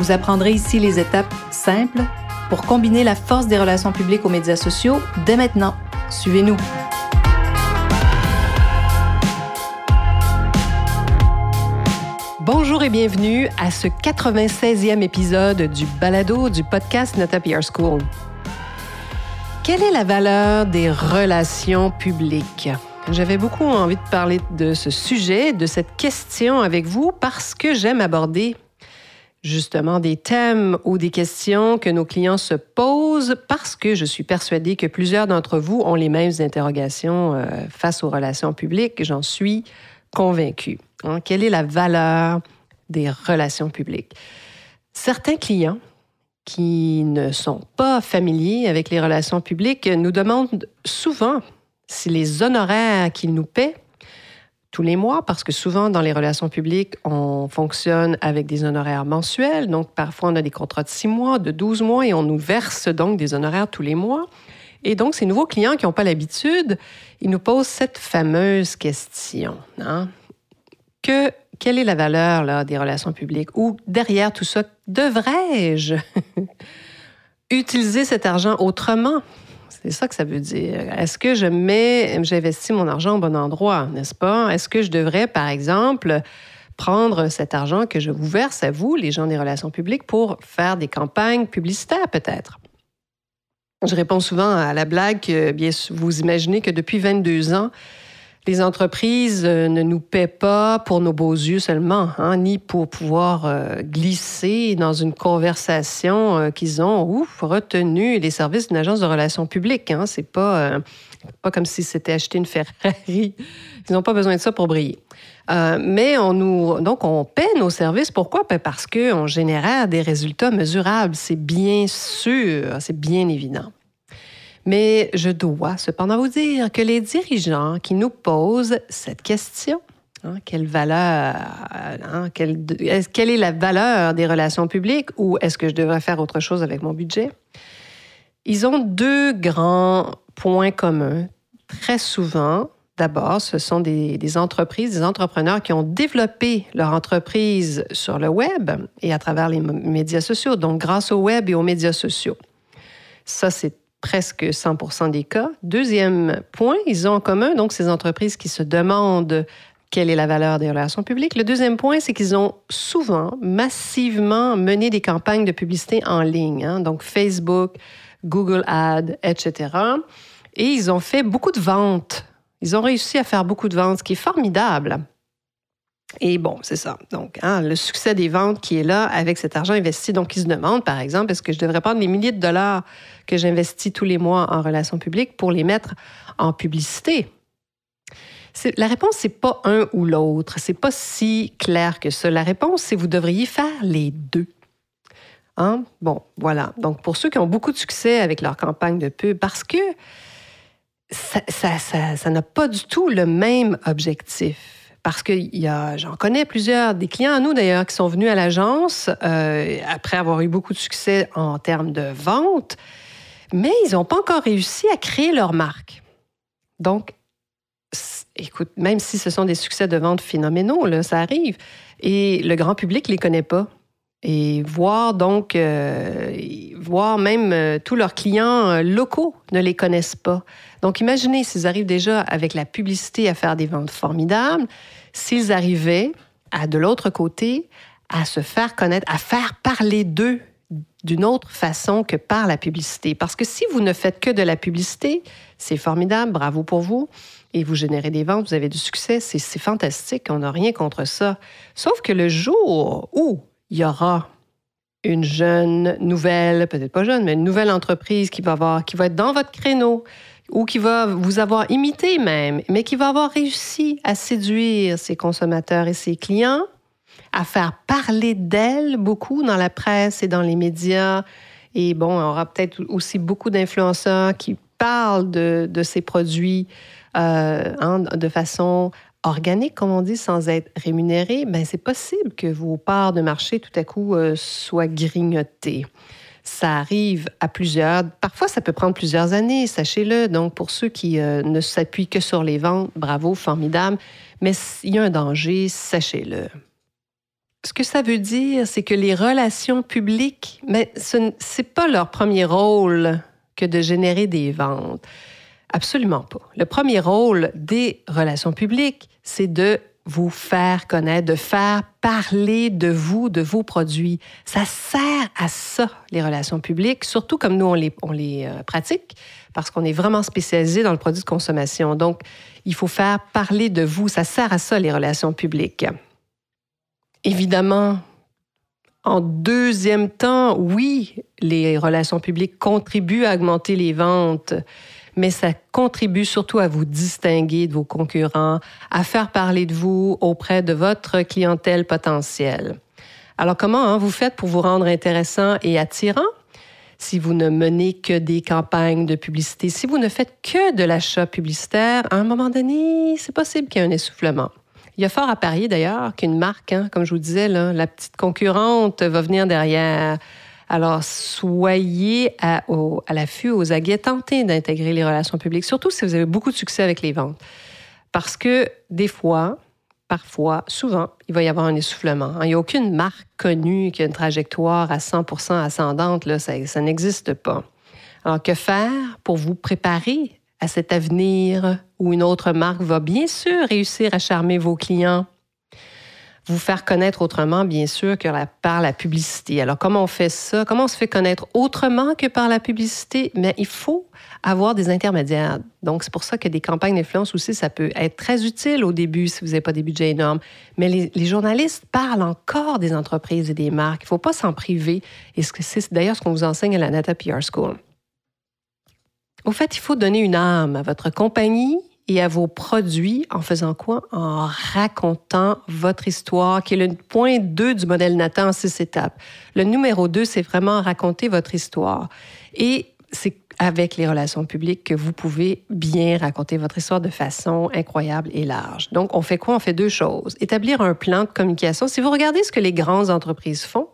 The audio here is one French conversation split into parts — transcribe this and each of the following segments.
Vous apprendrez ici les étapes simples pour combiner la force des relations publiques aux médias sociaux dès maintenant. Suivez-nous. Bonjour et bienvenue à ce 96e épisode du balado du podcast Nata PR School. Quelle est la valeur des relations publiques? J'avais beaucoup envie de parler de ce sujet, de cette question avec vous parce que j'aime aborder justement des thèmes ou des questions que nos clients se posent parce que je suis persuadée que plusieurs d'entre vous ont les mêmes interrogations euh, face aux relations publiques. J'en suis convaincue. Hein. Quelle est la valeur des relations publiques? Certains clients qui ne sont pas familiers avec les relations publiques nous demandent souvent si les honoraires qu'ils nous paient tous les mois, parce que souvent dans les relations publiques, on fonctionne avec des honoraires mensuels. Donc parfois on a des contrats de six mois, de 12 mois et on nous verse donc des honoraires tous les mois. Et donc ces nouveaux clients qui n'ont pas l'habitude, ils nous posent cette fameuse question. Hein? Que quelle est la valeur des relations publiques? Ou derrière tout ça, devrais-je utiliser cet argent autrement? C'est ça que ça veut dire. Est-ce que je mets, j'investis mon argent au bon endroit, n'est-ce pas? Est-ce que je devrais, par exemple, prendre cet argent que je vous verse à vous, les gens des relations publiques, pour faire des campagnes publicitaires peut-être? Je réponds souvent à la blague que bien, vous imaginez que depuis 22 ans, les entreprises euh, ne nous paient pas pour nos beaux yeux seulement, hein, ni pour pouvoir euh, glisser dans une conversation euh, qu'ils ont ouf, retenu les services d'une agence de relations publiques. Hein. C'est pas, pas comme si c'était acheter une Ferrari. Ils n'ont pas besoin de ça pour briller. mais on nous, donc on paie nos services. Pourquoi? Ben, parce qu'on génère des résultats mesurables. C'est bien sûr, c'est bien évident. Mais je dois cependant vous dire que les dirigeants qui nous posent cette question, hein, quelle valeur, hein, quelle, quelle, est la valeur des relations publiques ou est-ce que je devrais faire autre chose avec mon budget? Ils ont deux grands points communs. Très souvent, d'abord, ce sont des, des, entreprises, des entrepreneurs qui ont développé leur entreprise sur le web et à travers les médias sociaux, donc grâce au web et aux médias sociaux. Ça, c'est presque 100 des cas. Deuxième point, ils ont en commun donc ces entreprises qui se demandent quelle est la valeur des relations publiques. Le deuxième point, c'est qu'ils ont souvent, massivement mené des campagnes de publicité en ligne, hein, donc Facebook, Google Ads, etc. Et ils ont fait beaucoup de ventes. Ils ont réussi à faire beaucoup de ventes, ce qui est formidable. Et bon, c'est ça. Donc, hein, le succès des ventes qui est là avec cet argent investi. Donc, ils se demandent, par exemple, est-ce que je devrais prendre les milliers de dollars que j'investis tous les mois en relations publiques pour les mettre en publicité? La réponse, c'est pas un ou l'autre. C'est pas si clair que ça. La réponse, c'est vous devriez faire les deux. Hein? Bon, voilà. Donc, pour ceux qui ont beaucoup de succès avec leur campagne de pub, parce que ça n'a ça, ça, pas du tout le même objectif parce que j'en connais plusieurs, des clients à nous d'ailleurs, qui sont venus à l'agence euh, après avoir eu beaucoup de succès en termes de vente, mais ils n'ont pas encore réussi à créer leur marque. Donc, écoute, même si ce sont des succès de vente phénoménaux, là, ça arrive, et le grand public ne les connaît pas. Et voir donc, euh, voir même euh, tous leurs clients locaux ne les connaissent pas. Donc, imaginez s'ils arrivent déjà avec la publicité à faire des ventes formidables, s'ils arrivaient à de l'autre côté à se faire connaître, à faire parler d'eux d'une autre façon que par la publicité. Parce que si vous ne faites que de la publicité, c'est formidable, bravo pour vous, et vous générez des ventes, vous avez du succès, c'est fantastique, on n'a rien contre ça. Sauf que le jour où il y aura une jeune, nouvelle, peut-être pas jeune, mais une nouvelle entreprise qui va, avoir, qui va être dans votre créneau, ou qui va vous avoir imité même, mais qui va avoir réussi à séduire ses consommateurs et ses clients, à faire parler d'elle beaucoup dans la presse et dans les médias. Et bon, on aura peut-être aussi beaucoup d'influenceurs qui parlent de, ces produits euh, hein, de façon organique, comme on dit, sans être rémunérés. Ben, c'est possible que vos parts de marché tout à coup euh, soient grignotées. Ça arrive à plusieurs. Parfois, ça peut prendre plusieurs années, sachez-le. Donc, pour ceux qui euh, ne s'appuient que sur les ventes, bravo, formidable. Mais il y a un danger, sachez-le. Ce que ça veut dire, c'est que les relations publiques, mais ce n'est pas leur premier rôle que de générer des ventes. Absolument pas. Le premier rôle des relations publiques, c'est de vous faire connaître, de faire parler de vous, de vos produits. Ça sert à ça, les relations publiques, surtout comme nous, on les, on les euh, pratique, parce qu'on est vraiment spécialisé dans le produit de consommation. Donc, il faut faire parler de vous. Ça sert à ça, les relations publiques. Évidemment, en deuxième temps, oui, les relations publiques contribuent à augmenter les ventes, mais ça contribue surtout à vous distinguer de vos concurrents, à faire parler de vous auprès de votre clientèle potentielle. Alors comment hein, vous faites pour vous rendre intéressant et attirant? Si vous ne menez que des campagnes de publicité, si vous ne faites que de l'achat publicitaire, à un moment donné, c'est possible qu'il y ait un essoufflement. Il y a fort à parier d'ailleurs qu'une marque, hein, comme je vous disais, la petite concurrente va venir derrière. Alors, soyez à, l'affût, aux aguets, tentez d'intégrer les relations publiques, surtout si vous avez beaucoup de succès avec les ventes. Parce que des fois, parfois, souvent, il va y avoir un essoufflement. Il n'y a aucune marque connue qui a une trajectoire à 100% ascendante, là, ça n'existe pas. Alors, que faire pour vous préparer à cet avenir où une autre marque va bien sûr réussir à charmer vos clients, vous faire connaître autrement, bien sûr, que par la publicité. Alors, comment on fait ça? Comment on se fait connaître autrement que par la publicité? Mais il faut avoir des intermédiaires. Donc, c'est pour ça que des campagnes d'influence aussi, ça peut être très utile au début si vous n'avez pas des budgets énormes. Mais les, les, journalistes parlent encore des entreprises et des marques. Il ne faut pas s'en priver. Et c'est d'ailleurs ce qu'on vous enseigne à la Nata PR School. Au fait, il faut donner une âme à votre compagnie et à vos produits en faisant quoi? En racontant votre histoire, qui est le point 2 du modèle Nathan en six étapes. Le numéro 2, c'est vraiment raconter votre histoire. Et c'est avec les relations publiques que vous pouvez bien raconter votre histoire de façon incroyable et large. Donc, on fait quoi? On fait deux choses. Établir un plan de communication. Si vous regardez ce que les grandes entreprises font,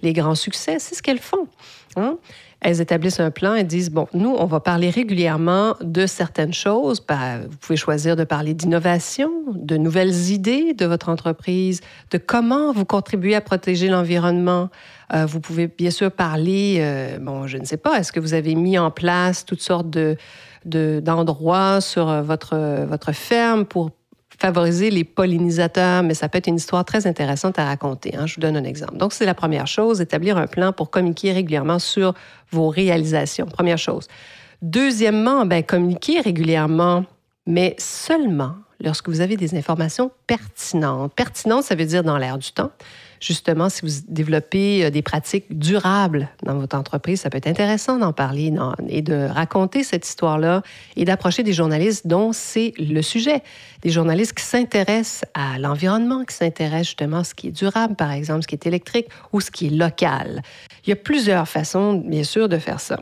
les grands succès, c'est ce qu'elles font. Hein? Elles établissent un plan et disent, bon, nous, on va parler régulièrement de certaines choses. Ben, vous pouvez choisir de parler d'innovation, de nouvelles idées de votre entreprise, de comment vous contribuez à protéger l'environnement. Euh, vous pouvez bien sûr parler, euh, bon, je ne sais pas, est-ce que vous avez mis en place toutes sortes de d'endroits sur votre, votre ferme pour favoriser les pollinisateurs, mais ça peut être une histoire très intéressante à raconter. Hein. Je vous donne un exemple. Donc, c'est la première chose, établir un plan pour communiquer régulièrement sur vos réalisations. Première chose. Deuxièmement, ben, communiquer régulièrement, mais seulement lorsque vous avez des informations pertinentes. Pertinentes, ça veut dire dans l'air du temps justement, si vous développez euh, des pratiques durables dans votre entreprise, ça peut être intéressant d'en parler et de raconter cette histoire-là et d'approcher des journalistes dont c'est le sujet. Des journalistes qui s'intéressent à l'environnement, qui s'intéressent justement à ce qui est durable, par exemple, ce qui est électrique ou ce qui est local. Il y a plusieurs façons, bien sûr, de faire ça.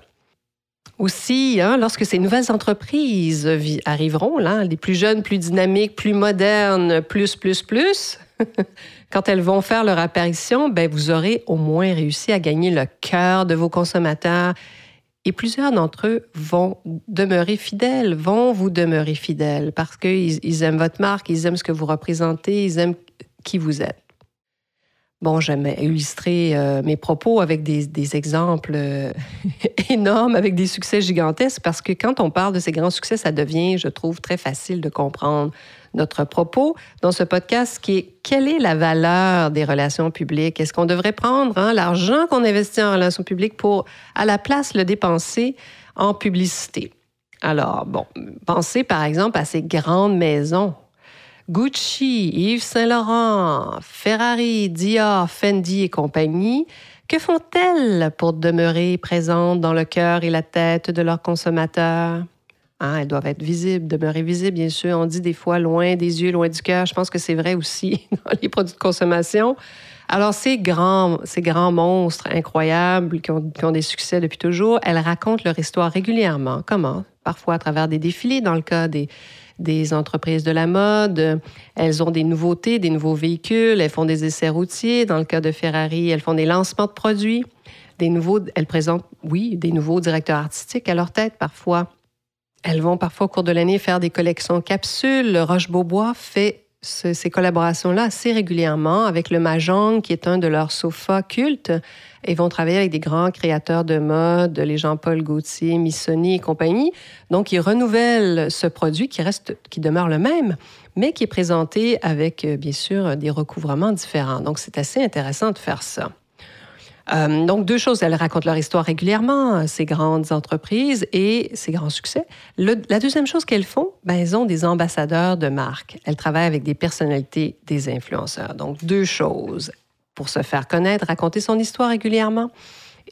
Aussi, hein, lorsque ces nouvelles entreprises arriveront, les plus jeunes, plus dynamiques, plus modernes, plus, plus, plus, quand elles vont faire leur apparition, ben, vous aurez au moins réussi à gagner le cœur de vos consommateurs. Et plusieurs d'entre eux vont demeurer fidèles, vont vous demeurer fidèles parce qu'ils aiment votre marque, ils aiment ce que vous représentez, ils aiment qui vous êtes. Bon, j'aime illustrer euh, mes propos avec des, exemples euh, énormes, avec des succès gigantesques, parce que quand on parle de ces grands succès, ça devient, je trouve, très facile de comprendre notre propos dans ce podcast qui est quelle est la valeur des relations publiques? Est-ce qu'on devrait prendre hein, l'argent qu'on investit en relations publiques pour, à la place, le dépenser en publicité? Alors, bon, pensez par exemple à ces grandes maisons Gucci, Yves Saint-Laurent, Ferrari, Dior, Fendi et compagnie, que font-elles pour demeurer présentes dans le cœur et la tête de leurs consommateurs? Hein, elles doivent être visibles, demeurer visibles, bien sûr. On dit des fois loin des yeux, loin du cœur. Je pense que c'est vrai aussi dans les produits de consommation. Alors, ces grands, ces grands monstres incroyables qui ont des succès depuis toujours, elles racontent leur histoire régulièrement. Comment? Parfois à travers des défilés, dans le cas des, des entreprises de la mode. Elles ont des nouveautés, des nouveaux véhicules. Elles font des essais routiers. Dans le cas de Ferrari, elles font des lancements de produits. Des nouveaux, elles présentent, oui, des nouveaux directeurs artistiques à leur tête parfois. Elles vont parfois au cours de l'année faire des collections capsules. Roche-Beaubois fait ces collaborations-là assez régulièrement avec le Mahjong, qui est un de leurs sofas cultes. Et vont travailler avec des grands créateurs de mode, les Jean-Paul Gaultier, Missoni et compagnie. Donc, ils renouvellent ce produit qui reste, qui demeure le même, mais qui est présenté avec, euh, bien sûr, des recouvrements différents. Donc, c'est assez intéressant de faire ça. Euh, donc, deux choses. Elles racontent leur histoire régulièrement, ces grandes entreprises et ces grands succès. la deuxième chose qu'elles font, ben, elles ont des ambassadeurs de marque. Elles travaillent avec des personnalités, des influenceurs. Donc, deux choses. Pour se faire connaître, raconter son histoire régulièrement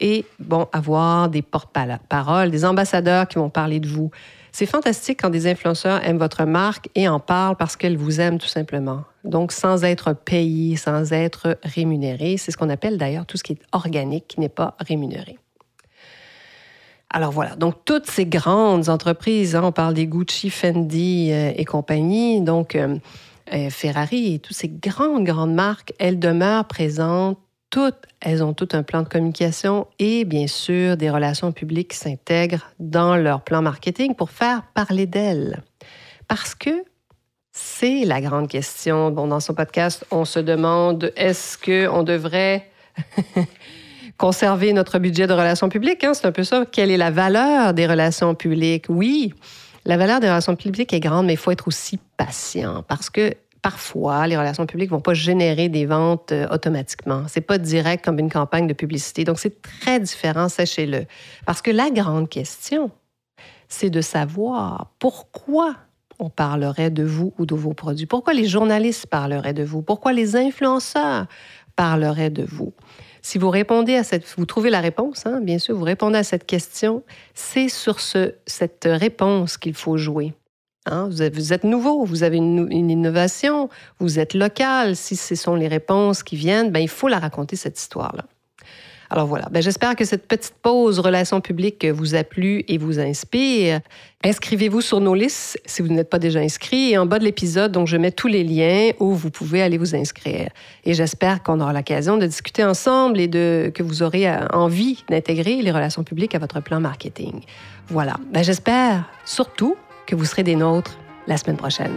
et, bon, avoir des porte-paroles, des ambassadeurs qui vont parler de vous. C'est fantastique quand des influenceurs aiment votre marque et en parlent parce qu'elles vous aiment tout simplement. Donc, sans être payés, sans être rémunérés. C'est ce qu'on appelle d'ailleurs tout ce qui est organique, qui n'est pas rémunéré. Alors voilà, donc toutes ces grandes entreprises, hein, on parle des Gucci, Fendi euh, et compagnie, donc euh, euh, Ferrari et toutes ces grandes, grandes marques, elles demeurent présentes toutes, elles ont tout un plan de communication et bien sûr des relations publiques qui s'intègrent dans leur plan marketing pour faire parler d'elles. Parce que c'est la grande question. Bon, dans son podcast, on se demande est-ce qu'on devrait conserver notre budget de relations publiques? Hein? C'est un peu ça. Quelle est la valeur des relations publiques? Oui, la valeur des relations publiques est grande, mais il faut être aussi patient parce que parfois, les relations publiques ne vont pas générer des ventes euh, automatiquement. C'est pas direct comme une campagne de publicité. Donc, c'est très différent, sachez-le. Parce que la grande question, c'est de savoir pourquoi on parlerait de vous ou de vos produits? Pourquoi les journalistes parleraient de vous? Pourquoi les influenceurs parleraient de vous? Si vous répondez à cette, vous trouvez la réponse, hein, bien sûr, vous répondez à cette question, c'est sur ce, cette réponse qu'il faut jouer. Hein, vous, êtes, nouveau, vous avez une, innovation, vous êtes local. Si ce sont les réponses qui viennent, ben, il faut la raconter, cette histoire-là. Alors voilà, ben, j'espère que cette petite pause relations publiques vous a plu et vous inspire. Inscrivez-vous sur nos listes si vous n'êtes pas déjà inscrit. Et en bas de l'épisode, donc, je mets tous les liens où vous pouvez aller vous inscrire. Et j'espère qu'on aura l'occasion de discuter ensemble et de, que vous aurez euh, envie d'intégrer les relations publiques à votre plan marketing. Voilà, ben, j'espère surtout que vous serez des nôtres la semaine prochaine.